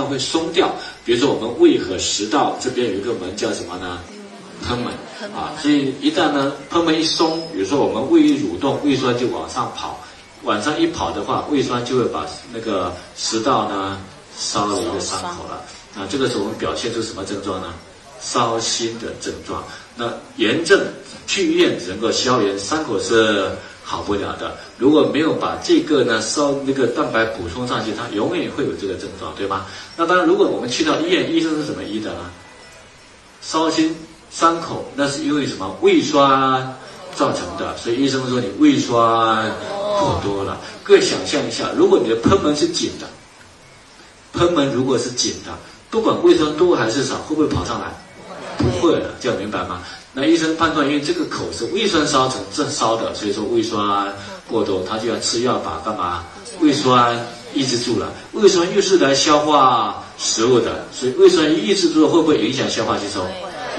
道会松掉。比如说我们胃和食道这边有一个门叫什么呢？贲门啊，所以一旦呢贲门一松，比如说我们胃一蠕动，胃酸就往上跑，往上一跑的话，胃酸就会把那个食道呢烧了一个伤口了。啊，这个时候我们表现出什么症状呢？烧心的症状。那炎症去医院只能够消炎，伤口是好不了的。如果没有把这个呢烧那个蛋白补充上去，它永远会有这个症状，对吧？那当然，如果我们去到医院，医生是怎么医的呢？烧心伤口，那是因为什么？胃酸造成的。所以医生说你胃酸过多了。各位想象一下，如果你的贲门是紧的，贲门如果是紧的。不管胃酸多还是少，会不会跑上来？不会的，这样明白吗？那医生判断，因为这个口是胃酸烧成这烧的，所以说胃酸过多，他就要吃药把干嘛？胃酸抑制住了。胃酸又是来消化食物的，所以胃酸抑制住了，会不会影响消化吸收？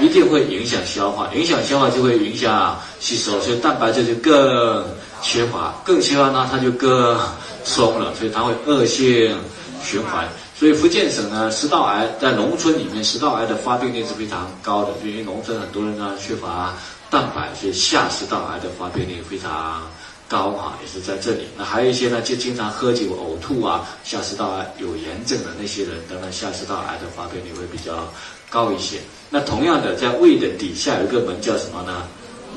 一定会影响消化，影响消化就会影响吸收，所以蛋白质就更缺乏，更缺乏呢，它就更松了，所以它会恶性循环。所以福建省呢，食道癌在农村里面，食道癌的发病率是非常高的。因为农村很多人呢缺乏蛋白，所以下食道癌的发病率非常高啊，也是在这里。那还有一些呢，就经常喝酒呕吐啊，下食道癌有炎症的那些人，当然下食道癌的发病率会比较高一些。那同样的，在胃的底下有一个门叫什么呢？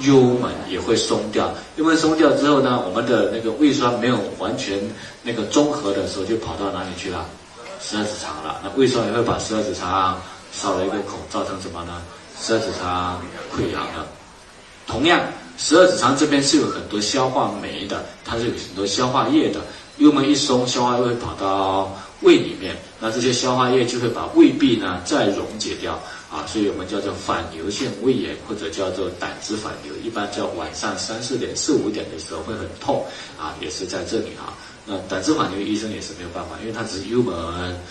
幽门也会松掉。幽门松掉之后呢，我们的那个胃酸没有完全那个中和的时候，就跑到哪里去了？十二指肠了，那胃酸也会把十二指肠烧了一个孔，造成什么呢？十二指肠溃疡了。同样，十二指肠这边是有很多消化酶的，它是有很多消化液的。幽门一松，消化液会跑到胃里面，那这些消化液就会把胃壁呢再溶解掉啊，所以我们叫做反流性胃炎，或者叫做胆汁反流，一般在晚上三四点、四五点的时候会很痛啊，也是在这里啊。那胆汁反流，医生也是没有办法，因为它只是幽门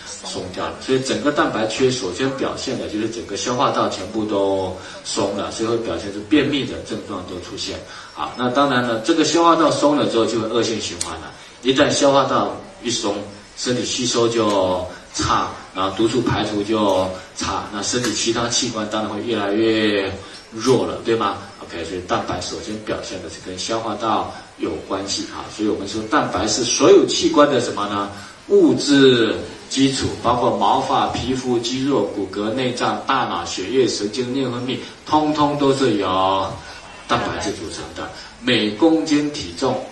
松掉了，所以整个蛋白缺，首先表现的就是整个消化道全部都松了，所以会表现出便秘的症状都出现。好，那当然了，这个消化道松了之后，就会恶性循环了。一旦消化道一松，身体吸收就差，然后毒素排除就差，那身体其他器官当然会越来越弱了，对吗？OK，所以蛋白首先表现的是跟消化道。有关系啊，所以我们说蛋白是所有器官的什么呢？物质基础，包括毛发、皮肤、肌肉、骨骼、内脏、大脑、血液、神经、内分泌，通通都是由蛋白质组成的。每公斤体重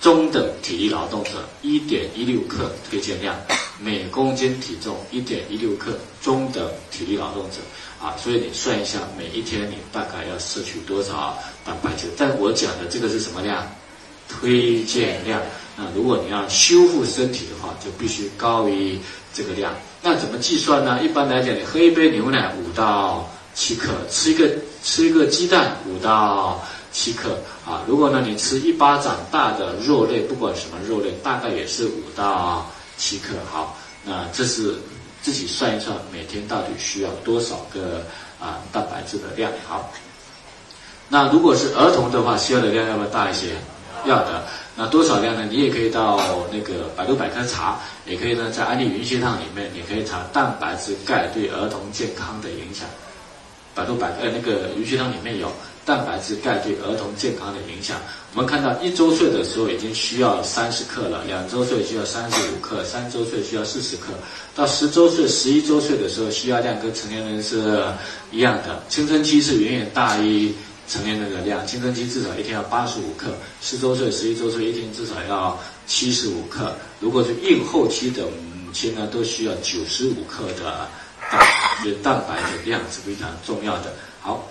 中等体力劳动者一点一六克推荐量，每公斤体重一点一六克中等体力劳动者。啊，所以你算一下，每一天你大概要摄取多少蛋白质？但我讲的这个是什么量？推荐量。那如果你要修复身体的话，就必须高于这个量。那怎么计算呢？一般来讲，你喝一杯牛奶五到七克，吃一个吃一个鸡蛋五到七克。啊，如果呢你吃一巴掌大的肉类，不管什么肉类，大概也是五到七克。好，那这是。自己算一算，每天到底需要多少个啊蛋白质的量？好，那如果是儿童的话，需要的量要不要大一些？要的。那多少量呢？你也可以到那个百度百科查，也可以呢在安利云学堂里面，你可以查蛋白质钙对儿童健康的影响。百度百呃那个鱼学堂里面有。蛋白质钙对儿童健康的影响，我们看到一周岁的时候已经需要三十克了，两周岁需要三十五克，三周岁需要四十克，到十周岁、十一周岁的时候需要量跟成年人是一样的。青春期是远远大于成年人的量，青春期至少一天要八十五克，十周岁、十一周岁一天至少要七十五克。如果是孕后期的母亲呢，都需要九十五克的，所以蛋白的量是非常重要的。好。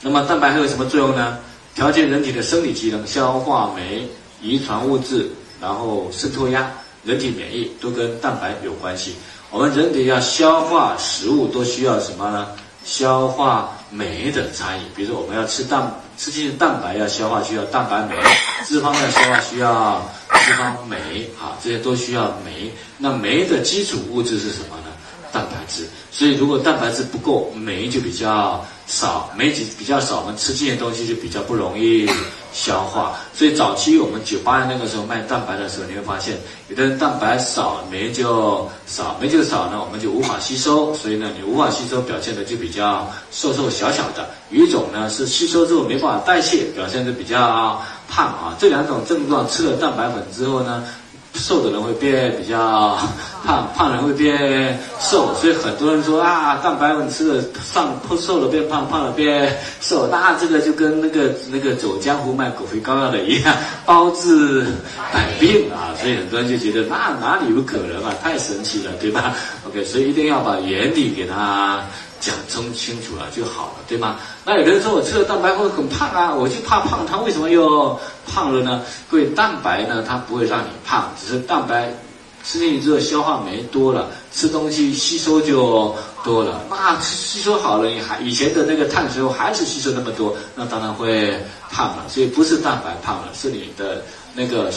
那么蛋白还有什么作用呢？调节人体的生理机能，消化酶、遗传物质，然后渗透压、人体免疫都跟蛋白有关系。我们人体要消化食物都需要什么呢？消化酶的参与。比如说我们要吃蛋，吃进去蛋白要消化需要蛋白酶，脂肪要消化需要脂肪酶，啊，这些都需要酶。那酶的基础物质是什么呢？蛋白质。所以如果蛋白质不够，酶就比较少，酶比比较少，我们吃这些东西就比较不容易消化。所以早期我们九八年那个时候卖蛋白的时候，你会发现有的人蛋白少，酶就少，酶就少呢，我们就无法吸收，所以呢，你无法吸收，表现的就比较瘦瘦小小的。有一种呢是吸收之后没办法代谢，表现的比较胖啊。这两种症状吃了蛋白粉之后呢？瘦的人会变比较 胖，胖人会变瘦，所以很多人说啊，蛋白粉吃了上瘦了变胖，胖了变瘦，那这个就跟那个那个走江湖卖狗皮膏药的一样，包治百病啊，所以很多人就觉得那哪里有可能啊，太神奇了，对吧？OK，所以一定要把原理给他。讲清清楚了就好了，对吗？那有的人说我吃了蛋白会很胖啊，我就怕胖，他为什么又胖了呢？各位，蛋白呢，它不会让你胖，只是蛋白吃进去之后消化酶多了，吃东西吸收就多了。那吸收好了，你还以前的那个碳水化还是吸收那么多，那当然会胖了。所以不是蛋白胖了，是你的那个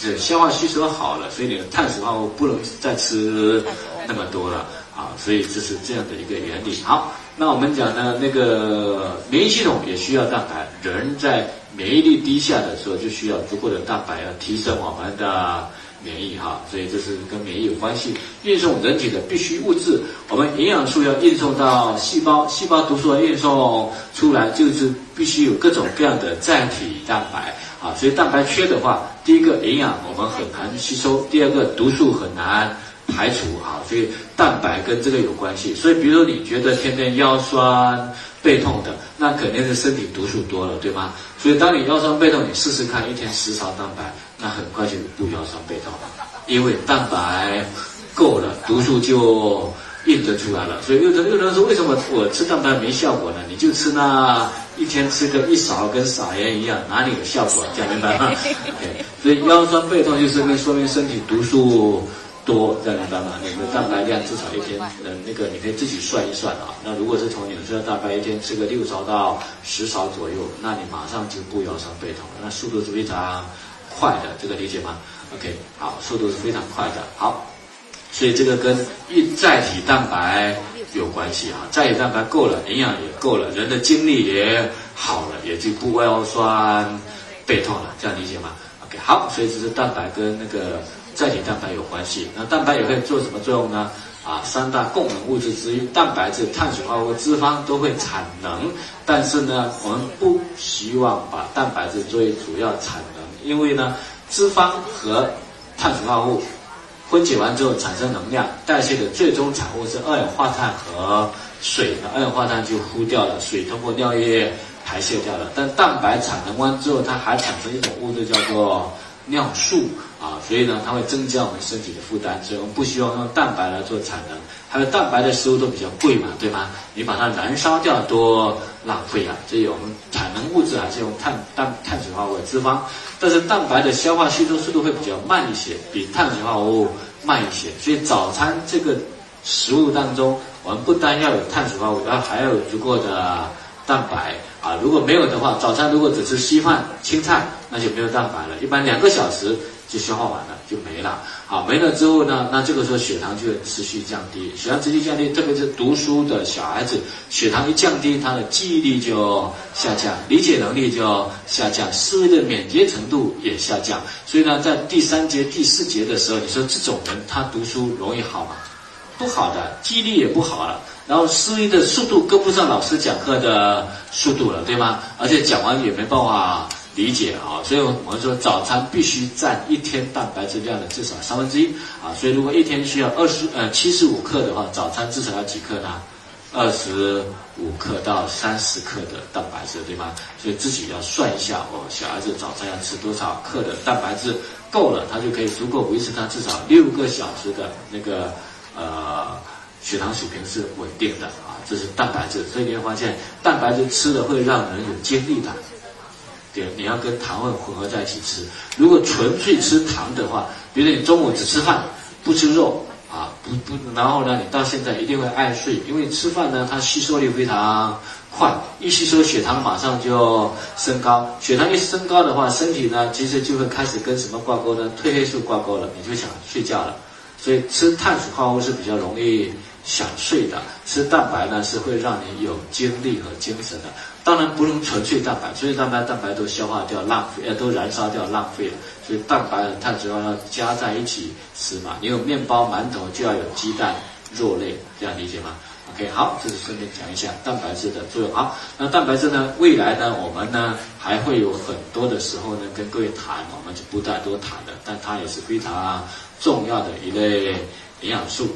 是消化吸收好了，所以你的碳水化合物不能再吃那么多了。啊，所以这是这样的一个原理。好，那我们讲呢，那个免疫系统也需要蛋白。人在免疫力低下的时候，就需要足够的蛋白，要提升我们的免疫哈。所以这是跟免疫有关系。运送人体的必需物质，我们营养素要运送到细胞，细胞毒素要运送出来，就是必须有各种各样的载体蛋白啊。所以蛋白缺的话，第一个营养我们很难吸收，第二个毒素很难。排除啊，所以蛋白跟这个有关系。所以，比如说你觉得天天腰酸背痛的，那肯定是身体毒素多了，对吗？所以，当你腰酸背痛，你试试看，一天十勺蛋白，那很快就不腰酸背痛了，因为蛋白够了，毒素就印得出来了。所以，有的有人说，为什么我吃蛋白没效果呢？你就吃那一天吃个一勺，跟撒盐一样，哪里有效果？讲明白吗？OK，所以腰酸背痛就是跟说明身体毒素。多这样明白？你的蛋白量至少一天，嗯，那个你可以自己算一算啊。那如果是从你吃的蛋白一天吃个六勺到十勺左右，那你马上就不腰酸背痛了，那速度是非常快的，这个理解吗？OK，好，速度是非常快的。好，所以这个跟一载体蛋白有关系啊，载体蛋白够了，营养也够了，人的精力也好了，也就不腰酸背痛了，这样理解吗？OK，好，所以这是蛋白跟那个。载体蛋白有关系，那蛋白也可以做什么作用呢？啊，三大供能物质之一，蛋白质、碳水化合物、脂肪都会产能，但是呢，我们不希望把蛋白质作为主要产能，因为呢，脂肪和碳水化合物分解完之后产生能量，代谢的最终产物是二氧化碳和水，二氧化碳就呼掉了，水通过尿液排泄掉了，但蛋白产能完之后，它还产生一种物质叫做。尿素啊，所以呢，它会增加我们身体的负担，所以我们不希望用蛋白来做产能。还有蛋白的食物都比较贵嘛，对吗？你把它燃烧掉多浪费啊！所以我们产能物质还是用碳碳碳水化合物、脂肪，但是蛋白的消化吸收速度会比较慢一些，比碳水化合物慢一些。所以早餐这个食物当中，我们不单要有碳水化合物，然后还要有足够的蛋白。啊，如果没有的话，早餐如果只吃稀饭、青菜，那就没有蛋白了。一般两个小时就消化完了，就没了。好，没了之后呢，那这个时候血糖就会持续降低。血糖持续降低，特别是读书的小孩子，血糖一降低，他的记忆力就下降，理解能力就下降，思维的敏捷程度也下降。所以呢，在第三节、第四节的时候，你说这种人他读书容易好吗？不好的，记忆力也不好了。然后思维的速度跟不上老师讲课的速度了，对吗？而且讲完也没办法理解啊，所以我们说早餐必须占一天蛋白质量的至少三分之一啊。所以如果一天需要二十呃七十五克的话，早餐至少要几克呢？二十五克到三十克的蛋白质，对吗？所以自己要算一下哦，小孩子早餐要吃多少克的蛋白质够了，他就可以足够维持他至少六个小时的那个呃。血糖水平是稳定的啊，这是蛋白质，所以你会发现蛋白质吃了会让人有精力的。对，你要跟糖分混合在一起吃。如果纯粹吃糖的话，比如你中午只吃饭不吃肉啊，不不，然后呢，你到现在一定会爱睡，因为吃饭呢它吸收率非常快，一吸收血糖马上就升高，血糖一升高的话，身体呢其实就会开始跟什么挂钩呢？褪黑素挂钩了，你就想睡觉了。所以吃碳水化合物是比较容易想睡的，吃蛋白呢是会让你有精力和精神的。当然不能纯粹蛋白，纯粹蛋白蛋白都消化掉浪费，呃都燃烧掉浪费了。所以蛋白和碳水化要加在一起吃嘛。你有面包、馒头就要有鸡蛋、肉类，这样理解吗？OK，好，这是顺便讲一下蛋白质的作用。好，那蛋白质呢，未来呢，我们呢还会有很多的时候呢跟各位谈，我们就不太多谈了，但它也是非常重要的一类营养素。